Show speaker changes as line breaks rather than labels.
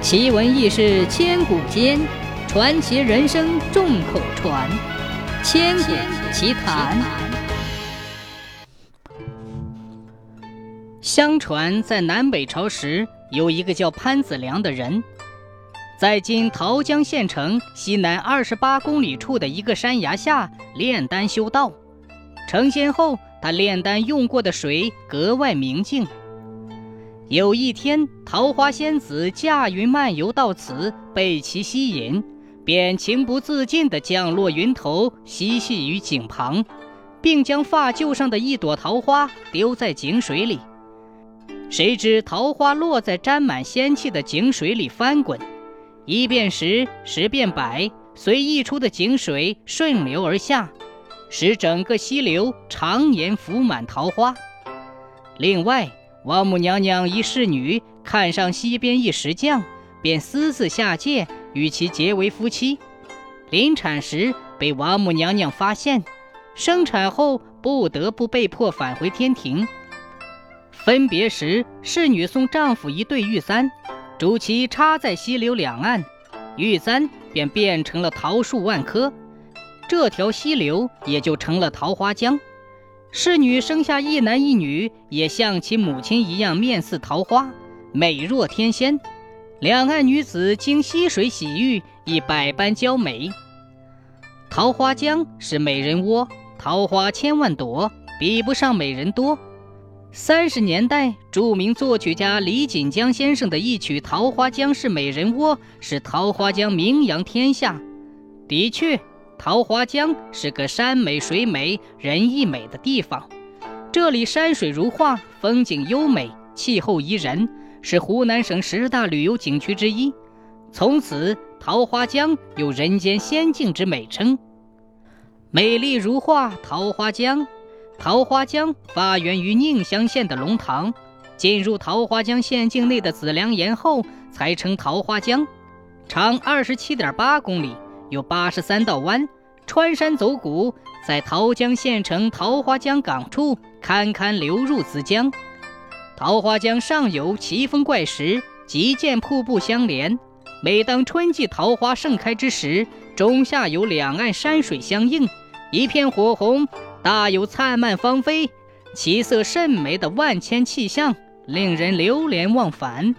奇闻异事千古间，传奇人生众口传。千古奇谈。相传在南北朝时，有一个叫潘子良的人，在今桃江县城西南二十八公里处的一个山崖下炼丹修道。成仙后，他炼丹用过的水格外明净。有一天，桃花仙子驾云漫游到此，被其吸引，便情不自禁地降落云头，嬉戏于井旁，并将发臼上的一朵桃花丢在井水里。谁知桃花落在沾满仙气的井水里翻滚，一变十，十变百，随溢出的井水顺流而下，使整个溪流常年浮满桃花。另外，王母娘娘一侍女看上西边一石匠，便私自下界与其结为夫妻。临产时被王母娘娘发现，生产后不得不被迫返回天庭。分别时，侍女送丈夫一对玉簪，主其插在溪流两岸，玉簪便变成了桃树万棵，这条溪流也就成了桃花江。侍女生下一男一女，也像其母亲一样，面似桃花，美若天仙。两岸女子经溪水洗浴，亦百般娇美。桃花江是美人窝，桃花千万朵，比不上美人多。三十年代，著名作曲家李锦江先生的一曲《桃花江是美人窝》，使桃花江名扬天下。的确。桃花江是个山美水美人亦美的地方，这里山水如画，风景优美，气候宜人，是湖南省十大旅游景区之一。从此，桃花江有“人间仙境”之美称。美丽如画，桃花江。桃花江发源于宁乡县的龙塘，进入桃花江县境内的子良岩后，才称桃花江。长二十七点八公里。有八十三道弯，穿山走谷，在桃江县城桃花江港处堪堪流入子江。桃花江上游奇峰怪石，极见瀑布相连。每当春季桃花盛开之时，中下游两岸山水相映，一片火红，大有灿烂芳菲、奇色甚美的万千气象，令人流连忘返。